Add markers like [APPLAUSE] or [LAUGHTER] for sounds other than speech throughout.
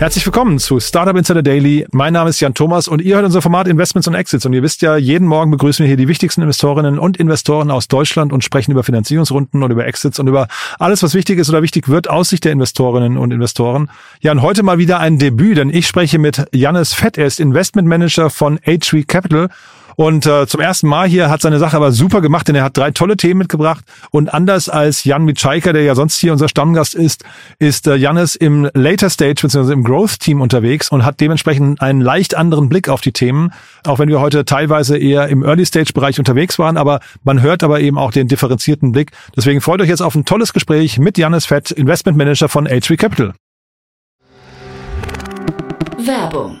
Herzlich willkommen zu Startup Insider Daily. Mein Name ist Jan Thomas und ihr hört unser Format Investments und Exits. Und ihr wisst ja, jeden Morgen begrüßen wir hier die wichtigsten Investorinnen und Investoren aus Deutschland und sprechen über Finanzierungsrunden und über Exits und über alles, was wichtig ist oder wichtig wird aus Sicht der Investorinnen und Investoren. Ja, und heute mal wieder ein Debüt, denn ich spreche mit Jannis Fett. Er ist Investment Manager von H3 Capital und äh, zum ersten Mal hier hat seine Sache aber super gemacht, denn er hat drei tolle Themen mitgebracht. Und anders als Jan Mitschaiker, der ja sonst hier unser Stammgast ist, ist äh, Jannis im Later Stage bzw. im Growth Team unterwegs und hat dementsprechend einen leicht anderen Blick auf die Themen. Auch wenn wir heute teilweise eher im Early Stage Bereich unterwegs waren, aber man hört aber eben auch den differenzierten Blick. Deswegen freut euch jetzt auf ein tolles Gespräch mit Jannis Fett, Investment Manager von H3 Capital. Werbung.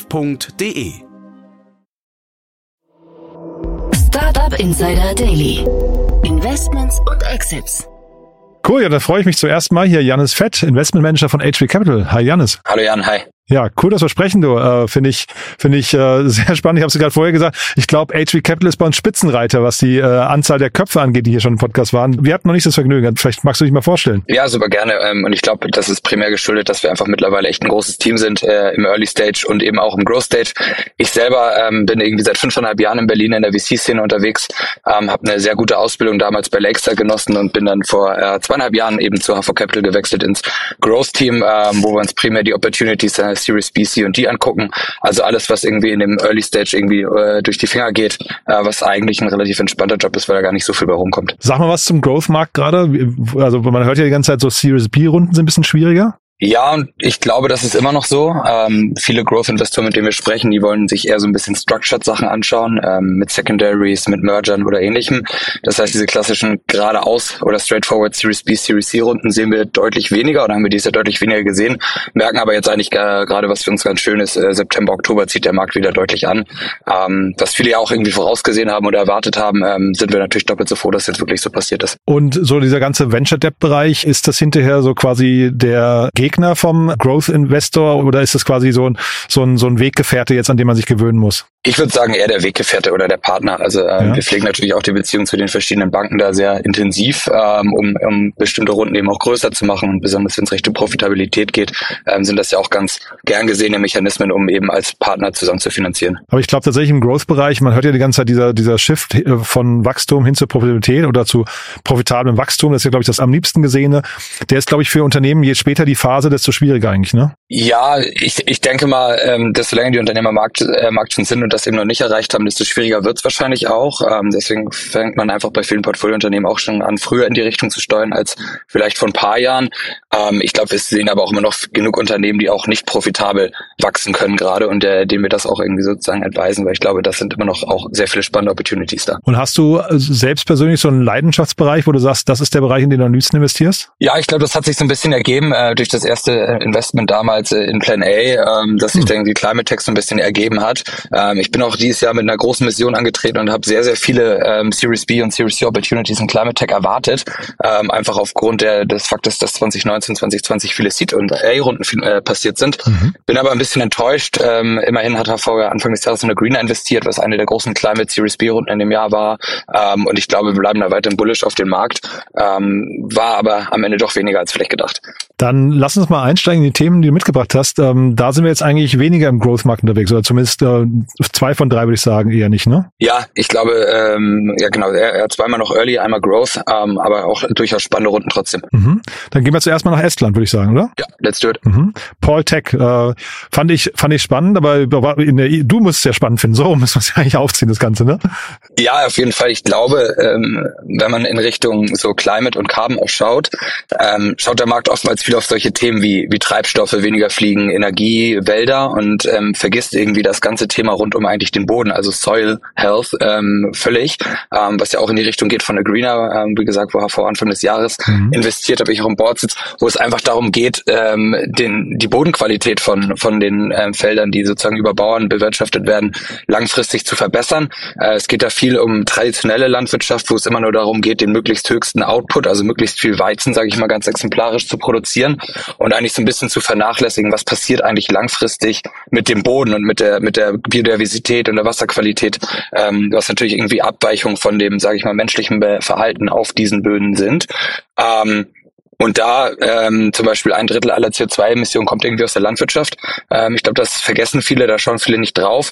www.startup.de. Startup Insider Daily. Investments und Exits. Cool, ja, da freue ich mich zuerst mal hier. Janis Fett, Investment Manager von HV Capital. Hi Janis. Hallo Jan, hi. Ja, cool, dass wir sprechen, du. Äh, finde ich, finde ich äh, [LAUGHS] sehr spannend. Ich habe es gerade vorher gesagt. Ich glaube, HV Capital ist bei uns Spitzenreiter, was die äh, Anzahl der Köpfe angeht, die hier schon im Podcast waren. Wir hatten noch nicht das Vergnügen. Vielleicht magst du dich mal vorstellen. Ja, super gerne. Ähm, und ich glaube, das ist primär geschuldet, dass wir einfach mittlerweile echt ein großes Team sind äh, im Early Stage und eben auch im Growth Stage. Ich selber ähm, bin irgendwie seit fünfeinhalb Jahren in Berlin in der VC-Szene unterwegs, ähm, habe eine sehr gute Ausbildung damals bei Lakestar genossen und bin dann vor äh, zweieinhalb Jahren eben zu HV Capital gewechselt ins Growth Team, ähm, wo wir uns primär die Opportunities äh, Series B, C und D angucken. Also alles, was irgendwie in dem Early Stage irgendwie äh, durch die Finger geht, äh, was eigentlich ein relativ entspannter Job ist, weil da gar nicht so viel bei rumkommt. Sag mal was zum Growth-Markt gerade. Also man hört ja die ganze Zeit so Series B-Runden sind ein bisschen schwieriger. Ja, und ich glaube, das ist immer noch so. Ähm, viele Growth-Investoren, mit denen wir sprechen, die wollen sich eher so ein bisschen Structured-Sachen anschauen, ähm, mit Secondaries, mit Mergern oder ähnlichem. Das heißt, diese klassischen geradeaus oder straightforward Series B, Series C-Runden sehen wir deutlich weniger oder haben wir dies ja deutlich weniger gesehen, merken aber jetzt eigentlich äh, gerade, was für uns ganz schön ist, äh, September, Oktober zieht der Markt wieder deutlich an. Ähm, was viele ja auch irgendwie vorausgesehen haben oder erwartet haben, ähm, sind wir natürlich doppelt so froh, dass jetzt wirklich so passiert ist. Und so dieser ganze Venture-Debt-Bereich, ist das hinterher so quasi der Gegner Gegner vom Growth Investor oder ist es quasi so ein, so ein, so ein Weggefährte jetzt, an dem man sich gewöhnen muss? Ich würde sagen eher der Weggefährte oder der Partner. Also äh, ja. wir pflegen natürlich auch die Beziehung zu den verschiedenen Banken da sehr intensiv, ähm, um, um bestimmte Runden eben auch größer zu machen. Und besonders wenn es Richtung Profitabilität geht, ähm, sind das ja auch ganz gern gesehene Mechanismen, um eben als Partner zusammen zu finanzieren. Aber ich glaube tatsächlich im Growth-Bereich, man hört ja die ganze Zeit dieser, dieser Shift äh, von Wachstum hin zur Profitabilität oder zu profitablem Wachstum, das ist ja, glaube ich, das am liebsten gesehene. Der ist, glaube ich, für Unternehmen, je später die Phase, desto schwieriger eigentlich, ne? Ja, ich, ich denke mal, ähm, desto länger die Unternehmer Markt, äh, Markt schon sind und das eben noch nicht erreicht haben, desto schwieriger wird es wahrscheinlich auch. Ähm, deswegen fängt man einfach bei vielen Portfoliounternehmen auch schon an, früher in die Richtung zu steuern als vielleicht vor ein paar Jahren. Ähm, ich glaube, wir sehen aber auch immer noch genug Unternehmen, die auch nicht profitabel wachsen können gerade und äh, denen wir das auch irgendwie sozusagen advisen, weil ich glaube, das sind immer noch auch sehr viele spannende Opportunities da. Und hast du äh, selbst persönlich so einen Leidenschaftsbereich, wo du sagst, das ist der Bereich, in den du am liebsten investierst? Ja, ich glaube, das hat sich so ein bisschen ergeben äh, durch das erste äh, Investment damals äh, in Plan A, ähm, dass sich hm. dann die Climate Tech so ein bisschen ergeben hat. Ähm, ich bin auch dieses Jahr mit einer großen Mission angetreten und habe sehr, sehr viele ähm, Series B und Series C Opportunities in Climate Tech erwartet. Ähm, einfach aufgrund der, des Faktes, dass 2019, 2020 viele Seed- und A-Runden äh, passiert sind. Mhm. Bin aber ein bisschen enttäuscht. Ähm, immerhin hat HV ja Anfang des Jahres in der Greener investiert, was eine der großen Climate Series B-Runden in dem Jahr war. Ähm, und ich glaube, wir bleiben da weiterhin bullish auf den Markt. Ähm, war aber am Ende doch weniger als vielleicht gedacht. Dann lass uns mal einsteigen in die Themen, die du mitgebracht hast. Ähm, da sind wir jetzt eigentlich weniger im Growth-Markt unterwegs oder zumindest äh, zwei von drei würde ich sagen, eher nicht, ne? Ja, ich glaube, ähm, ja genau, er, er hat zweimal noch Early, einmal Growth, ähm, aber auch durchaus spannende Runden trotzdem. Mhm. Dann gehen wir zuerst mal nach Estland, würde ich sagen, oder? Ja, let's do it. Mhm. Paul Tech, äh, fand ich fand ich spannend, aber in der, du musst es ja spannend finden, so [LAUGHS] muss man es ja eigentlich aufziehen, das Ganze, ne? Ja, auf jeden Fall. Ich glaube, ähm, wenn man in Richtung so Climate und Carbon auch schaut, ähm, schaut der Markt oftmals viel auf solche Themen wie, wie Treibstoffe, weniger Fliegen, Energie, Wälder und ähm, vergisst irgendwie das ganze Thema rund um eigentlich den Boden, also Soil Health ähm, völlig, ähm, was ja auch in die Richtung geht von der Greener, ähm, wie gesagt, wo er vor Anfang des Jahres mhm. investiert habe, ich auch im Board sitze, wo es einfach darum geht, ähm, den, die Bodenqualität von, von den ähm, Feldern, die sozusagen über Bauern bewirtschaftet werden, langfristig zu verbessern. Äh, es geht da viel um traditionelle Landwirtschaft, wo es immer nur darum geht, den möglichst höchsten Output, also möglichst viel Weizen, sage ich mal ganz exemplarisch, zu produzieren und eigentlich so ein bisschen zu vernachlässigen, was passiert eigentlich langfristig mit dem Boden und mit der mit der Biodiversität und der Wasserqualität, ähm, was natürlich irgendwie Abweichungen von dem, sage ich mal, menschlichen Verhalten auf diesen Böden sind. Ähm, und da ähm, zum Beispiel ein Drittel aller CO2-Emissionen kommt irgendwie aus der Landwirtschaft. Ähm, ich glaube, das vergessen viele, da schauen viele nicht drauf.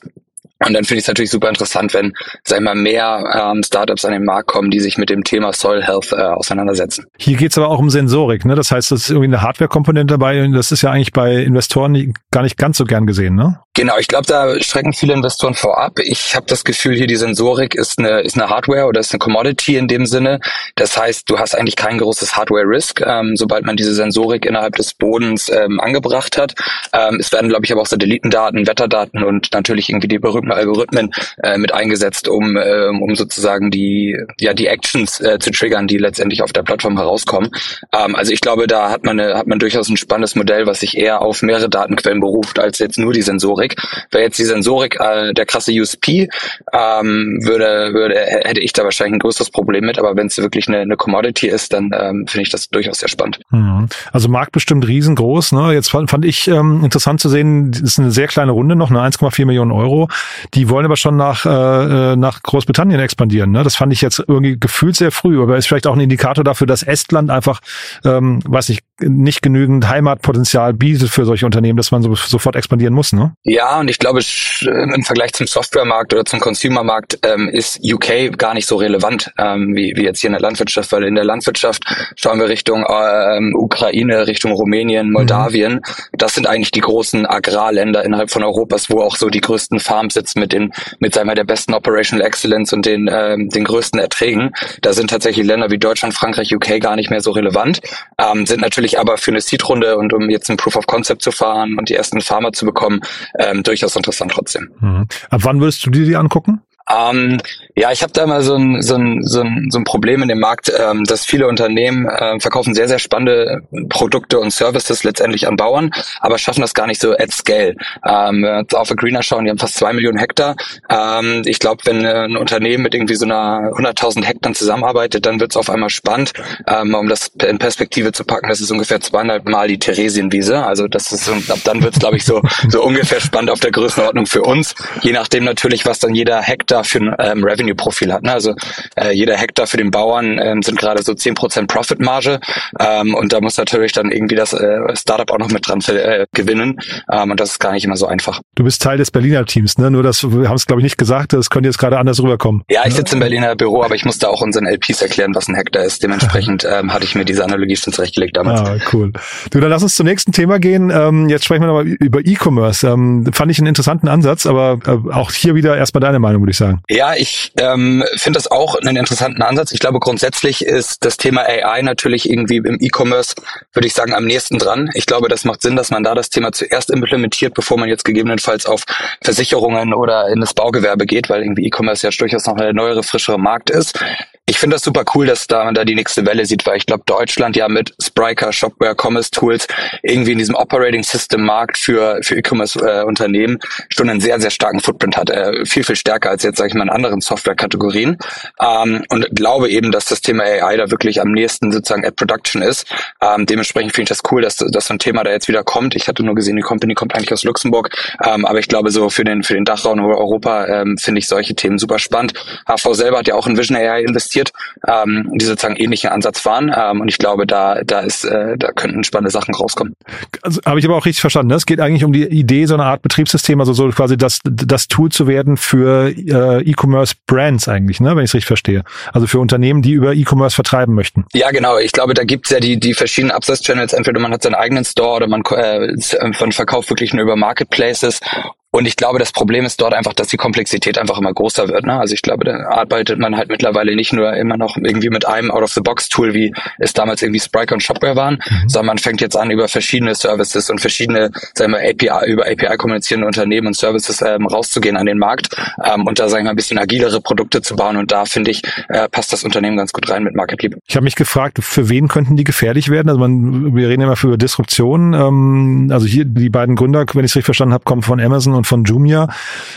Und dann finde ich es natürlich super interessant, wenn, sag ich mal, mehr ähm, Startups an den Markt kommen, die sich mit dem Thema Soil Health äh, auseinandersetzen. Hier geht es aber auch um Sensorik, ne? Das heißt, das ist irgendwie eine Hardware-Komponente dabei und das ist ja eigentlich bei Investoren gar nicht ganz so gern gesehen, ne? Genau, ich glaube, da strecken viele Investoren vorab. Ich habe das Gefühl, hier die Sensorik ist eine, ist eine Hardware oder ist eine Commodity in dem Sinne. Das heißt, du hast eigentlich kein großes Hardware-Risk, ähm, sobald man diese Sensorik innerhalb des Bodens ähm, angebracht hat. Ähm, es werden, glaube ich, aber auch Satellitendaten, Wetterdaten und natürlich irgendwie die berühmten Algorithmen äh, mit eingesetzt, um, äh, um sozusagen die, ja, die Actions äh, zu triggern, die letztendlich auf der Plattform herauskommen. Ähm, also ich glaube, da hat man, eine, hat man durchaus ein spannendes Modell, was sich eher auf mehrere Datenquellen beruft, als jetzt nur die Sensorik. Wäre jetzt die Sensorik äh, der krasse USP, ähm, würde, würde, hätte ich da wahrscheinlich ein größeres Problem mit, aber wenn es wirklich eine, eine Commodity ist, dann ähm, finde ich das durchaus sehr spannend. Mhm. Also Markt bestimmt riesengroß. Ne? Jetzt fand, fand ich ähm, interessant zu sehen, ist eine sehr kleine Runde noch, eine 1,4 Millionen Euro. Die wollen aber schon nach, äh, nach Großbritannien expandieren. Ne? Das fand ich jetzt irgendwie gefühlt sehr früh, aber ist vielleicht auch ein Indikator dafür, dass Estland einfach, ähm, weiß nicht, nicht genügend Heimatpotenzial bietet für solche Unternehmen, dass man so, sofort expandieren muss. Ne? Ja, und ich glaube, im Vergleich zum Softwaremarkt oder zum Consumermarkt ähm, ist UK gar nicht so relevant ähm, wie, wie jetzt hier in der Landwirtschaft, weil in der Landwirtschaft schauen wir Richtung ähm, Ukraine, Richtung Rumänien, mhm. Moldawien. Mhm. Das sind eigentlich die großen Agrarländer innerhalb von Europas, wo auch so die größten Farms sitzen mit den, mit sagen wir, der besten Operational Excellence und den, ähm, den größten Erträgen. Da sind tatsächlich Länder wie Deutschland, Frankreich, UK gar nicht mehr so relevant, ähm, sind natürlich aber für eine Seed-Runde und um jetzt ein Proof of Concept zu fahren und die ersten Farmer zu bekommen, ähm, durchaus interessant trotzdem. Mhm. Ab wann würdest du dir die angucken? Ähm, ja, ich habe da mal so ein, so, ein, so, ein, so ein Problem in dem Markt, ähm, dass viele Unternehmen äh, verkaufen sehr, sehr spannende Produkte und Services letztendlich an Bauern, aber schaffen das gar nicht so at scale. Ähm, auf Greener schauen, die haben fast zwei Millionen Hektar. Ähm, ich glaube, wenn äh, ein Unternehmen mit irgendwie so einer 100.000 Hektar zusammenarbeitet, dann wird es auf einmal spannend, ähm, um das in Perspektive zu packen. Das ist ungefähr zweieinhalb Mal die Theresienwiese. Also das ist, ab dann wird es, glaube ich, so, so ungefähr spannend auf der Größenordnung für uns. Je nachdem natürlich, was dann jeder Hektar Hektar für ein ähm, Revenue-Profil hat. Ne? Also äh, jeder Hektar für den Bauern ähm, sind gerade so zehn Prozent Profit-Marge ähm, und da muss natürlich dann irgendwie das äh, Startup auch noch mit dran äh, gewinnen ähm, und das ist gar nicht immer so einfach. Du bist Teil des Berliner Teams, ne? Nur das, wir haben es glaube ich nicht gesagt, das könnte jetzt gerade anders rüberkommen. Ja, ich sitze im Berliner Büro, aber ich musste auch unseren LPs erklären, was ein Hektar ist. Dementsprechend [LAUGHS] ähm, hatte ich mir diese Analogie schon zurechtgelegt damals. Ah, cool. Du, dann lass uns zum nächsten Thema gehen. Ähm, jetzt sprechen wir nochmal über E-Commerce. Ähm, fand ich einen interessanten Ansatz, aber äh, auch hier wieder erstmal deine Meinung, würde ich sagen. Ja, ich ähm, finde das auch einen interessanten Ansatz. Ich glaube, grundsätzlich ist das Thema AI natürlich irgendwie im E-Commerce, würde ich sagen, am nächsten dran. Ich glaube, das macht Sinn, dass man da das Thema zuerst implementiert, bevor man jetzt gegebenenfalls auf Versicherungen oder in das Baugewerbe geht, weil irgendwie E-Commerce ja durchaus noch eine neuere, frischere Markt ist ich finde das super cool, dass da man da die nächste Welle sieht, weil ich glaube, Deutschland ja mit Spryker, Shopware, Commerce Tools irgendwie in diesem Operating System Markt für, für E-Commerce-Unternehmen äh, schon einen sehr, sehr starken Footprint hat. Äh, viel, viel stärker als jetzt, sage ich mal, in anderen Software-Kategorien. Ähm, und glaube eben, dass das Thema AI da wirklich am nächsten sozusagen at Production ist. Ähm, dementsprechend finde ich das cool, dass, dass so ein Thema da jetzt wieder kommt. Ich hatte nur gesehen, die Company kommt eigentlich aus Luxemburg. Ähm, aber ich glaube, so für den, für den Dachraum Europa ähm, finde ich solche Themen super spannend. HV selber hat ja auch in Vision AI investiert investiert, ähm, die sozusagen ähnlichen Ansatz fahren. Ähm, und ich glaube, da, da ist, äh, da könnten spannende Sachen rauskommen. Also, habe ich aber auch richtig verstanden. Ne? Es geht eigentlich um die Idee, so eine Art Betriebssystem, also so quasi das, das Tool zu werden für äh, E-Commerce Brands eigentlich, ne, wenn ich es richtig verstehe. Also für Unternehmen, die über E-Commerce vertreiben möchten. Ja, genau. Ich glaube, da gibt's ja die, die verschiedenen Absatzchannels. Entweder man hat seinen eigenen Store oder man, äh, man verkauft wirklich nur über Marketplaces und ich glaube, das Problem ist dort einfach, dass die Komplexität einfach immer größer wird. Ne? Also ich glaube, da arbeitet man halt mittlerweile nicht nur immer noch irgendwie mit einem Out-of-the-Box-Tool, wie es damals irgendwie Spryker und Shopware waren, mhm. sondern man fängt jetzt an, über verschiedene Services und verschiedene, sagen wir, API, über API kommunizierende Unternehmen und Services ähm, rauszugehen an den Markt ähm, und da, sagen wir, ein bisschen agilere Produkte zu bauen. Und da, finde ich, äh, passt das Unternehmen ganz gut rein mit Marketleap. Ich habe mich gefragt, für wen könnten die gefährlich werden? Also man, wir reden immer für Disruption. Ähm, also hier die beiden Gründer, wenn ich es richtig verstanden habe, kommen von Amazon und von Jumia.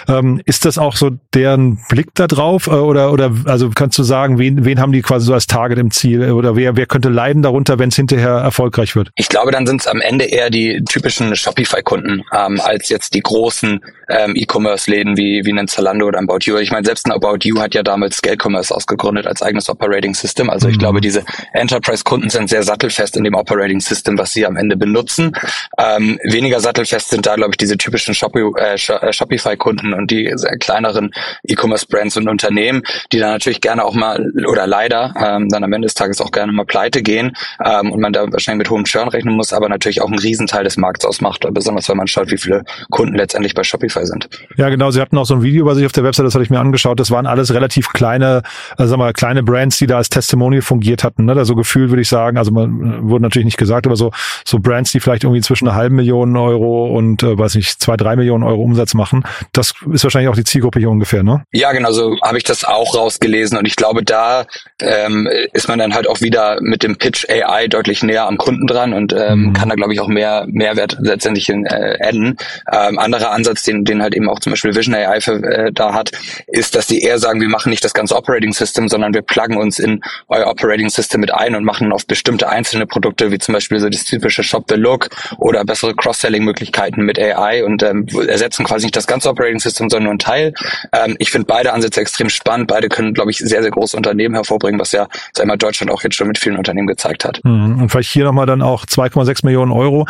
Ähm, ist das auch so deren Blick da drauf? Äh, oder, oder also kannst du sagen, wen, wen haben die quasi so als Target im Ziel? Oder wer, wer könnte leiden darunter, wenn es hinterher erfolgreich wird? Ich glaube, dann sind es am Ende eher die typischen Shopify-Kunden, ähm, als jetzt die großen ähm, E-Commerce-Läden wie, wie ein Zalando oder ein About You. Ich meine, selbst ein About You hat ja damals Scale Commerce ausgegründet als eigenes Operating System. Also ich mhm. glaube, diese Enterprise-Kunden sind sehr sattelfest in dem Operating System, was sie am Ende benutzen. Ähm, weniger sattelfest sind da, glaube ich, diese typischen Shopify, äh, äh, Shopify-Kunden und die kleineren E-Commerce-Brands und Unternehmen, die dann natürlich gerne auch mal oder leider ähm, dann am Ende des Tages auch gerne mal pleite gehen ähm, und man da wahrscheinlich mit hohem Churn rechnen muss, aber natürlich auch einen Riesenteil des Markts ausmacht, besonders wenn man schaut, wie viele Kunden letztendlich bei Shopify sind. Ja, genau. Sie hatten auch so ein Video bei sich auf der Website, das hatte ich mir angeschaut. Das waren alles relativ kleine, äh, sagen wir, kleine Brands, die da als Testimonial fungiert hatten. Ne? Da so gefühlt würde ich sagen, also man äh, wurde natürlich nicht gesagt, aber so so Brands, die vielleicht irgendwie zwischen einer halben Million Euro und äh, weiß nicht zwei drei Millionen Euro Umsatz machen. Das ist wahrscheinlich auch die Zielgruppe hier ungefähr, ne? Ja, genau. So habe ich das auch rausgelesen und ich glaube, da ähm, ist man dann halt auch wieder mit dem Pitch AI deutlich näher am Kunden dran und ähm, mhm. kann da glaube ich auch mehr Mehrwert letztendlich in, äh, adden. Ähm, anderer Ansatz, den den halt eben auch zum Beispiel Vision AI für, äh, da hat, ist, dass die eher sagen, wir machen nicht das ganze Operating System, sondern wir pluggen uns in euer Operating System mit ein und machen auf bestimmte einzelne Produkte, wie zum Beispiel so das typische Shop the Look oder bessere Cross-Selling-Möglichkeiten mit AI und ähm, ersetzen quasi nicht das ganze Operating System, sondern nur ein Teil. Ähm, ich finde beide Ansätze extrem spannend. Beide können, glaube ich, sehr, sehr große Unternehmen hervorbringen, was ja, sag Deutschland auch jetzt schon mit vielen Unternehmen gezeigt hat. Mhm. Und vielleicht hier nochmal dann auch 2,6 Millionen Euro.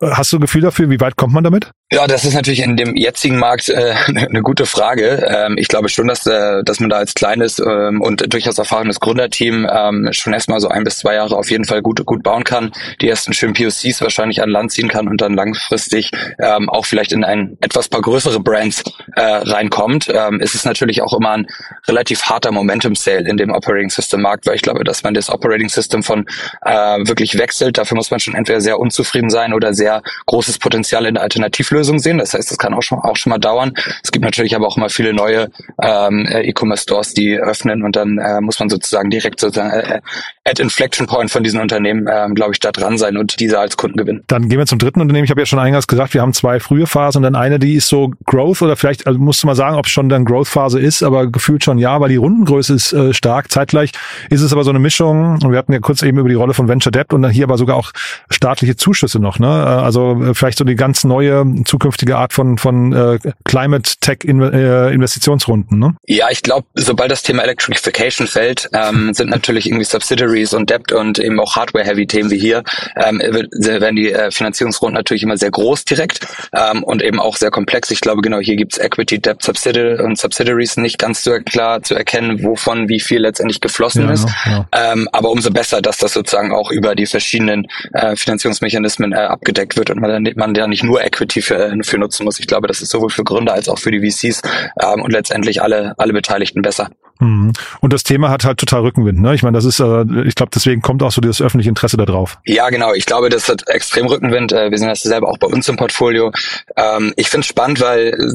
Hast du ein Gefühl dafür, wie weit kommt man damit? Ja, das ist natürlich in dem jetzigen Markt äh, [LAUGHS] eine gute Frage. Ähm, ich glaube schon, dass, äh, dass man da als kleines ähm, und durchaus erfahrenes Gründerteam ähm, schon erstmal so ein bis zwei Jahre auf jeden Fall gut, gut bauen kann, die ersten schönen POCs wahrscheinlich an Land ziehen kann und dann langfristig ähm, auch vielleicht in ein etwas paar größere Brands äh, reinkommt. Ähm, ist es natürlich auch immer ein relativ harter Momentum-Sale in dem Operating System Markt, weil ich glaube, dass man das Operating System von äh, wirklich wechselt. Dafür muss man schon entweder sehr unzufrieden sein oder sehr großes Potenzial in der Alternativlösung Lösung sehen. Das heißt, das kann auch schon, auch schon mal dauern. Es gibt natürlich aber auch immer viele neue ähm, äh, E-Commerce-Stores, die öffnen und dann äh, muss man sozusagen direkt sozusagen äh, at Inflection Point von diesen Unternehmen, ähm, glaube ich, da dran sein und diese als Kunden gewinnen. Dann gehen wir zum dritten Unternehmen. Ich habe ja schon eingangs gesagt, wir haben zwei frühe Phasen und dann eine, die ist so Growth oder vielleicht, also musst du mal sagen, ob es schon dann Growth-Phase ist, aber gefühlt schon ja, weil die Rundengröße ist äh, stark. Zeitgleich ist es aber so eine Mischung. Und wir hatten ja kurz eben über die Rolle von Venture Debt und dann hier aber sogar auch staatliche Zuschüsse noch. Ne? Äh, also äh, vielleicht so die ganz neue zukünftige Art von, von äh, Climate Tech in, äh, Investitionsrunden. Ne? Ja, ich glaube, sobald das Thema Electrification fällt, ähm, sind natürlich irgendwie Subsidiaries und Debt und eben auch Hardware-Heavy-Themen wie hier, ähm, werden die äh, Finanzierungsrunden natürlich immer sehr groß direkt ähm, und eben auch sehr komplex. Ich glaube, genau hier gibt's Equity, Debt, Subsidiary und Subsidiaries nicht ganz so klar zu erkennen, wovon wie viel letztendlich geflossen ja, ist. Ja. Ähm, aber umso besser, dass das sozusagen auch über die verschiedenen äh, Finanzierungsmechanismen äh, abgedeckt wird und man, man ja nicht nur Equity für äh, für nutzen muss. Ich glaube, das ist sowohl für Gründer als auch für die VCs ähm, und letztendlich alle, alle Beteiligten besser. Mhm. Und das Thema hat halt total Rückenwind. Ne? Ich meine, das ist, äh, ich glaube, deswegen kommt auch so das öffentliche Interesse da drauf. Ja, genau. Ich glaube, das hat extrem Rückenwind. Äh, wir sehen das selber auch bei uns im Portfolio. Ähm, ich finde es spannend, weil es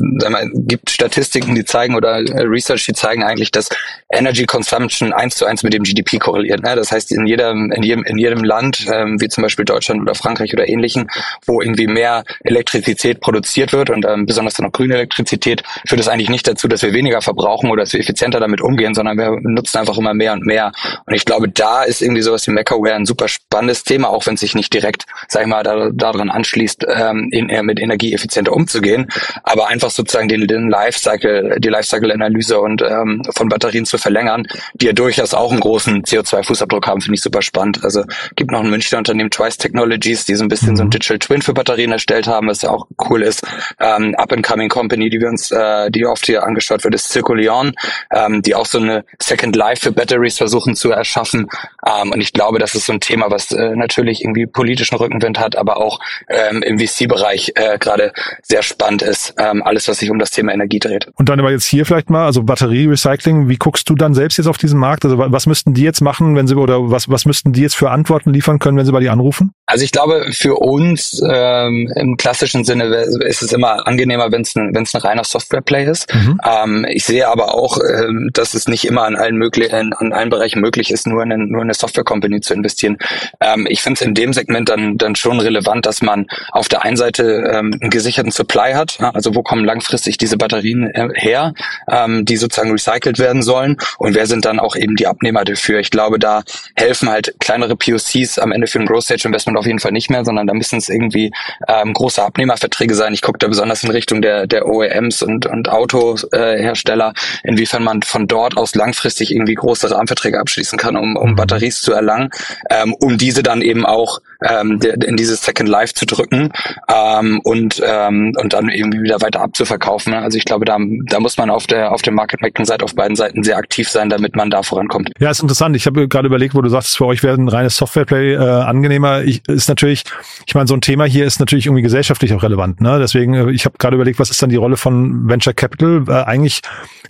gibt Statistiken, die zeigen oder äh, Research, die zeigen eigentlich, dass Energy Consumption eins zu eins mit dem GDP korreliert. Ne? Das heißt, in jedem, in jedem, in jedem Land, ähm, wie zum Beispiel Deutschland oder Frankreich oder ähnlichen, wo irgendwie mehr Elektrizität produziert wird und ähm, besonders dann auch grüne Elektrizität, führt es eigentlich nicht dazu, dass wir weniger verbrauchen oder dass wir effizienter damit umgehen umgehen, sondern wir nutzen einfach immer mehr und mehr. Und ich glaube, da da ist irgendwie sowas wie MacAware ein super spannendes Thema, auch wenn es sich nicht direkt, sag ich mal, da, daran anschließt, ähm, in, äh, mit energieeffizienter umzugehen, aber einfach sozusagen den, den Lifecycle, die Lifecycle-Analyse und ähm, von Batterien zu verlängern, die ja durchaus auch einen großen CO2-Fußabdruck haben, finde ich super spannend. Also gibt noch ein Münchner Unternehmen, Twice Technologies, die so ein bisschen mhm. so ein Digital Twin für Batterien erstellt haben, was ja auch cool ist. Ähm, Up-and-Coming Company, die wir uns, äh, die oft hier angeschaut wird, ist Circulion, ähm, die auch so eine Second Life für Batteries versuchen zu erschaffen. Ähm, und ich glaube, das ist so ein Thema, was äh, natürlich irgendwie politischen Rückenwind hat, aber auch ähm, im VC-Bereich äh, gerade sehr spannend ist. Ähm, alles, was sich um das Thema Energie dreht. Und dann aber jetzt hier vielleicht mal, also Batterierecycling, wie guckst du dann selbst jetzt auf diesen Markt? Also was müssten die jetzt machen, wenn sie oder was, was müssten die jetzt für Antworten liefern können, wenn sie bei dir anrufen? Also ich glaube, für uns ähm, im klassischen Sinne ist es immer angenehmer, wenn es ein, wenn's ein reiner Software-Play ist. Mhm. Ähm, ich sehe aber auch, ähm, dass es nicht immer an allen, möglichen, an allen Bereichen möglich ist, nur in, eine, nur in eine Software-Company zu investieren. Ähm, ich finde es in dem Segment dann, dann schon relevant, dass man auf der einen Seite ähm, einen gesicherten Supply hat. Also wo kommen langfristig diese Batterien äh, her, ähm, die sozusagen recycelt werden sollen und wer sind dann auch eben die Abnehmer dafür. Ich glaube, da helfen halt kleinere POCs am Ende für ein Growth Stage Investment auf jeden Fall nicht mehr, sondern da müssen es irgendwie ähm, große Abnehmerverträge sein. Ich gucke da besonders in Richtung der, der OEMs und, und Autohersteller, inwiefern man von dort aus langfristig irgendwie große Rahmenverträge abschließen kann, um, um mhm. Batteries zu erlangen, ähm, um diese dann eben auch ähm, in dieses Second Life zu drücken ähm, und, ähm, und dann irgendwie wieder weiter abzuverkaufen. Also ich glaube, da, da muss man auf der auf der Market-Making-Seite auf beiden Seiten sehr aktiv sein, damit man da vorankommt. Ja, ist interessant. Ich habe gerade überlegt, wo du sagst, für euch wäre ein reines Software-Play äh, angenehmer. Ich, ist natürlich, ich meine, so ein Thema hier ist natürlich irgendwie gesellschaftlich auch relevant. Ne? Deswegen, äh, ich habe gerade überlegt, was ist dann die Rolle von Venture Capital? Äh, eigentlich,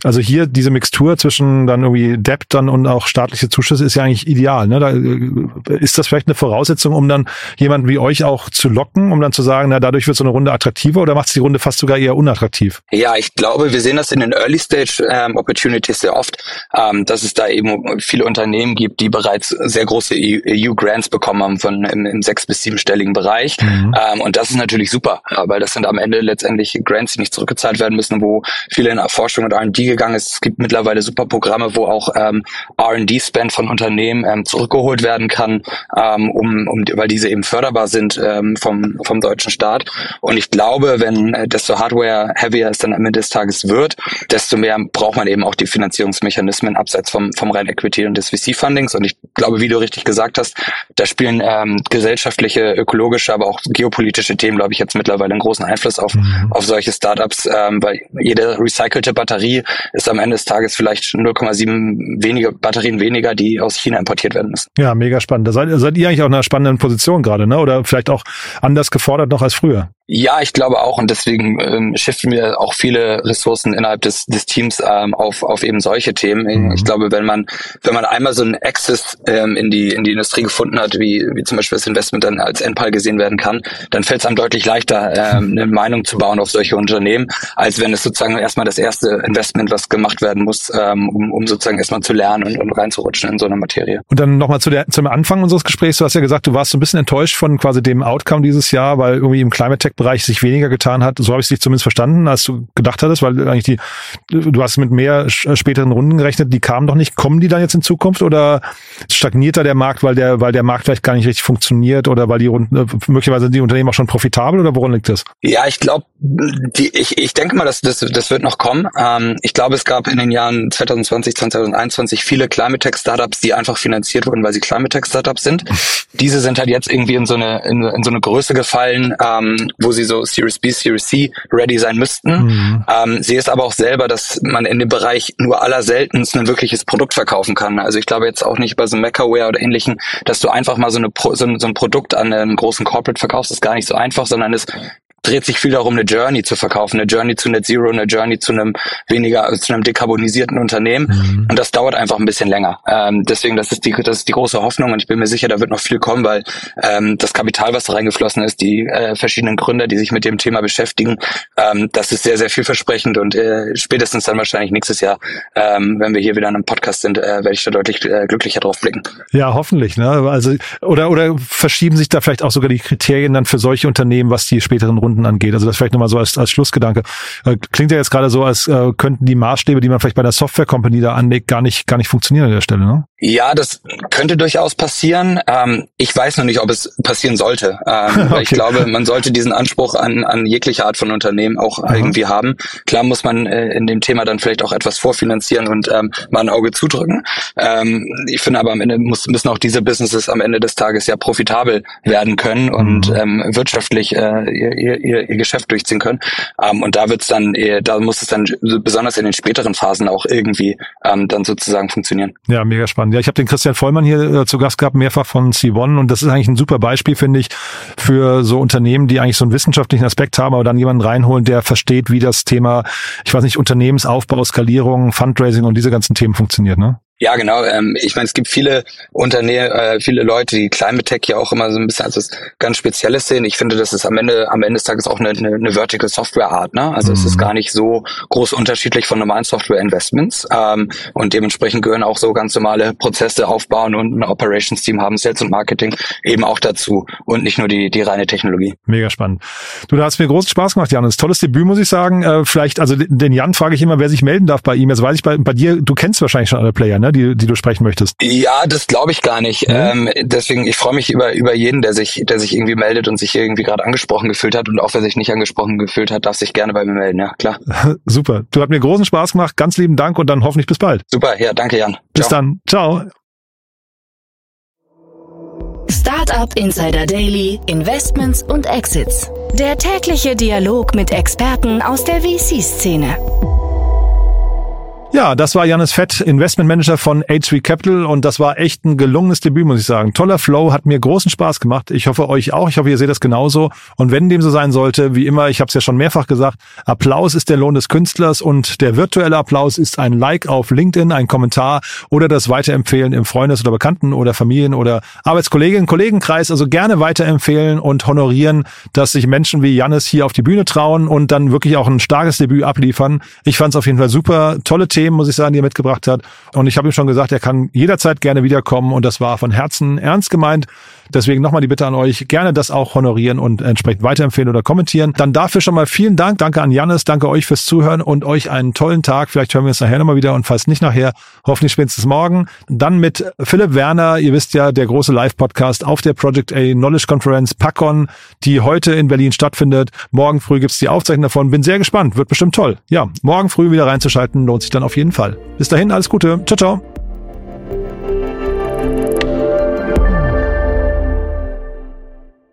also hier diese Mixtur zwischen dann irgendwie Debt dann und auch staatliche Zuschüsse ist ja eigentlich ideal. Ne? Da, äh, ist das vielleicht eine Voraussetzung, um dann jemanden wie euch auch zu locken, um dann zu sagen, na dadurch wird so eine Runde attraktiver oder macht es die Runde fast sogar eher unattraktiv? Ja, ich glaube, wir sehen das in den Early Stage ähm, Opportunities sehr oft, ähm, dass es da eben viele Unternehmen gibt, die bereits sehr große EU-Grants bekommen haben von im, im sechs- bis siebenstelligen Bereich. Mhm. Ähm, und das ist natürlich super, weil das sind am Ende letztendlich Grants, die nicht zurückgezahlt werden müssen, wo viele in Forschung und R&D gegangen ist. Es gibt mittlerweile super Programme, wo auch ähm, R&D-Spend von Unternehmen ähm, zurückgeholt werden kann, ähm, um, um, weil diese eben förderbar sind ähm, vom, vom deutschen Staat. Und ich glaube, wenn äh, desto Hardware-heavier es dann am Ende des Tages wird, desto mehr braucht man eben auch die Finanzierungsmechanismen abseits vom, vom rein Equity und des VC-Fundings. Und ich glaube, wie du richtig gesagt hast, da spielen ähm, gesellschaftliche, ökologische, aber auch geopolitische Themen, glaube ich, jetzt mittlerweile einen großen Einfluss auf, mhm. auf solche Startups, ähm, weil jede recycelte Batterie ist am Ende des Tages vielleicht 0,7 wenige Batterien weniger, die aus China importiert werden müssen. Ja, mega spannend. Da seid, seid ihr eigentlich auch in einer spannenden Position gerade, ne? Oder vielleicht auch anders gefordert noch als früher? Ja, ich glaube auch und deswegen ähm, shiften wir auch viele Ressourcen innerhalb des, des Teams ähm, auf, auf eben solche Themen. Mhm. Ich glaube, wenn man wenn man einmal so einen Access ähm, in die in die Industrie gefunden hat, wie wie zum Beispiel das Investment dann als Endpal gesehen werden kann, dann fällt es einem deutlich leichter, ähm, eine Meinung zu bauen auf solche Unternehmen, als wenn es sozusagen erstmal das erste Investment, was gemacht werden muss, ähm, um, um sozusagen erstmal zu lernen und, und reinzurutschen in so eine Materie. Und dann nochmal zu der zum Anfang unseres Gesprächs, du hast ja gesagt, du warst so ein bisschen enttäuscht von quasi dem Outcome dieses Jahr, weil irgendwie im Climate Tech Bereich sich weniger getan hat. So habe ich es zumindest verstanden, als du gedacht hattest, weil eigentlich die, du hast mit mehr späteren Runden gerechnet, die kamen doch nicht. Kommen die dann jetzt in Zukunft oder stagniert da der Markt, weil der, weil der Markt vielleicht gar nicht richtig funktioniert oder weil die Runden, äh, möglicherweise sind die Unternehmen auch schon profitabel oder woran liegt das? Ja, ich glaube, ich, ich denke mal, dass das, das wird noch kommen. Ähm, ich glaube, es gab in den Jahren 2020, 2021 viele Climate Tech Startups, die einfach finanziert wurden, weil sie Climate Tech Startups sind. Diese sind halt jetzt irgendwie in so eine, in, in so eine Größe gefallen, ähm, wo sie so Series B, Series C ready sein müssten. Mhm. Ähm, sehe es aber auch selber, dass man in dem Bereich nur allerseltenst ein wirkliches Produkt verkaufen kann. Also ich glaube jetzt auch nicht bei so Macaware oder ähnlichen, dass du einfach mal so, eine, so, ein, so ein Produkt an einen großen Corporate verkaufst, ist gar nicht so einfach, sondern es dreht sich viel darum, eine Journey zu verkaufen, eine Journey zu Net Zero, eine Journey zu einem weniger, zu einem dekarbonisierten Unternehmen. Mhm. Und das dauert einfach ein bisschen länger. Ähm, deswegen, das ist die, das ist die große Hoffnung und ich bin mir sicher, da wird noch viel kommen, weil ähm, das Kapital, was da reingeflossen ist, die äh, verschiedenen Gründer, die sich mit dem Thema beschäftigen, ähm, das ist sehr, sehr vielversprechend und äh, spätestens dann wahrscheinlich nächstes Jahr, ähm, wenn wir hier wieder in einem Podcast sind, äh, werde ich da deutlich äh, glücklicher drauf blicken. Ja, hoffentlich. Ne? Also oder oder verschieben sich da vielleicht auch sogar die Kriterien dann für solche Unternehmen, was die späteren Runden Finanzierungsrunden angeht. Also das vielleicht nochmal so als, als Schlussgedanke. Äh, klingt ja jetzt gerade so, als äh, könnten die Maßstäbe, die man vielleicht bei der Software Company da anlegt, gar nicht, gar nicht funktionieren an der Stelle, ne? Ja, das könnte durchaus passieren. Ähm, ich weiß noch nicht, ob es passieren sollte. Ähm, [LAUGHS] okay. Ich glaube, man sollte diesen Anspruch an, an jegliche Art von Unternehmen auch Aha. irgendwie haben. Klar muss man äh, in dem Thema dann vielleicht auch etwas vorfinanzieren und ähm, mal ein Auge zudrücken. Ähm, ich finde aber am Ende muss, müssen auch diese Businesses am Ende des Tages ja profitabel werden können und mhm. ähm, wirtschaftlich äh, ihr, ihr, ihr Geschäft durchziehen können. Ähm, und da wird's dann, äh, da muss es dann besonders in den späteren Phasen auch irgendwie ähm, dann sozusagen funktionieren. Ja, mega spannend. Ja, ich habe den Christian Vollmann hier äh, zu Gast gehabt, mehrfach von C1 und das ist eigentlich ein super Beispiel, finde ich, für so Unternehmen, die eigentlich so einen wissenschaftlichen Aspekt haben, aber dann jemanden reinholen, der versteht, wie das Thema, ich weiß nicht, Unternehmensaufbau, Skalierung, Fundraising und diese ganzen Themen funktioniert, ne? Ja, genau. Ähm, ich meine, es gibt viele Unternehmen, äh, viele Leute, die Climate Tech ja auch immer so ein bisschen als was ganz Spezielles sehen. Ich finde, das ist am Ende, am Ende des Tages auch eine, eine, eine Vertical Software Art. Ne? Also mhm. es ist mhm. gar nicht so groß unterschiedlich von normalen Software Investments. Ähm, und dementsprechend gehören auch so ganz normale Prozesse aufbauen und ein Operations Team haben, Sales und Marketing eben auch dazu und nicht nur die, die reine Technologie. Mega spannend. Du, da hast mir großen Spaß gemacht, Jan. Das ist tolles Debüt, muss ich sagen. Äh, vielleicht, also den Jan frage ich immer, wer sich melden darf bei ihm. Jetzt weiß ich bei, bei dir, du kennst wahrscheinlich schon alle Player, ne? Die, die du sprechen möchtest. Ja, das glaube ich gar nicht. Mhm. Ähm, deswegen, ich freue mich über, über jeden, der sich, der sich irgendwie meldet und sich irgendwie gerade angesprochen gefühlt hat. Und auch wer sich nicht angesprochen gefühlt hat, darf sich gerne bei mir melden, ja, klar. [LAUGHS] Super. Du hast mir großen Spaß gemacht. Ganz lieben Dank und dann hoffentlich bis bald. Super, ja, danke Jan. Bis Ciao. dann. Ciao. Startup Insider Daily, Investments und Exits. Der tägliche Dialog mit Experten aus der VC-Szene. Ja, das war Janis Fett, Investmentmanager von H3 Capital und das war echt ein gelungenes Debüt, muss ich sagen. Toller Flow, hat mir großen Spaß gemacht. Ich hoffe euch auch. Ich hoffe, ihr seht das genauso. Und wenn dem so sein sollte, wie immer, ich habe es ja schon mehrfach gesagt, Applaus ist der Lohn des Künstlers und der virtuelle Applaus ist ein Like auf LinkedIn, ein Kommentar oder das Weiterempfehlen im Freundes- oder Bekannten- oder Familien- oder Arbeitskolleginnen, Kollegenkreis. Also gerne weiterempfehlen und honorieren, dass sich Menschen wie Janis hier auf die Bühne trauen und dann wirklich auch ein starkes Debüt abliefern. Ich fand es auf jeden Fall super. Tolle Themen Themen, muss ich sagen, die er mitgebracht hat. Und ich habe ihm schon gesagt, er kann jederzeit gerne wiederkommen und das war von Herzen ernst gemeint. Deswegen nochmal die Bitte an euch, gerne das auch honorieren und entsprechend weiterempfehlen oder kommentieren. Dann dafür schon mal vielen Dank. Danke an Jannis, danke euch fürs Zuhören und euch einen tollen Tag. Vielleicht hören wir uns nachher nochmal wieder und falls nicht nachher, hoffentlich spätestens morgen. Dann mit Philipp Werner, ihr wisst ja, der große Live-Podcast auf der Project A Knowledge Conference PACON, die heute in Berlin stattfindet. Morgen früh gibt's die Aufzeichnung davon. Bin sehr gespannt, wird bestimmt toll. Ja, morgen früh wieder reinzuschalten, lohnt sich dann auf jeden Fall. Bis dahin, alles Gute. Ciao, ciao.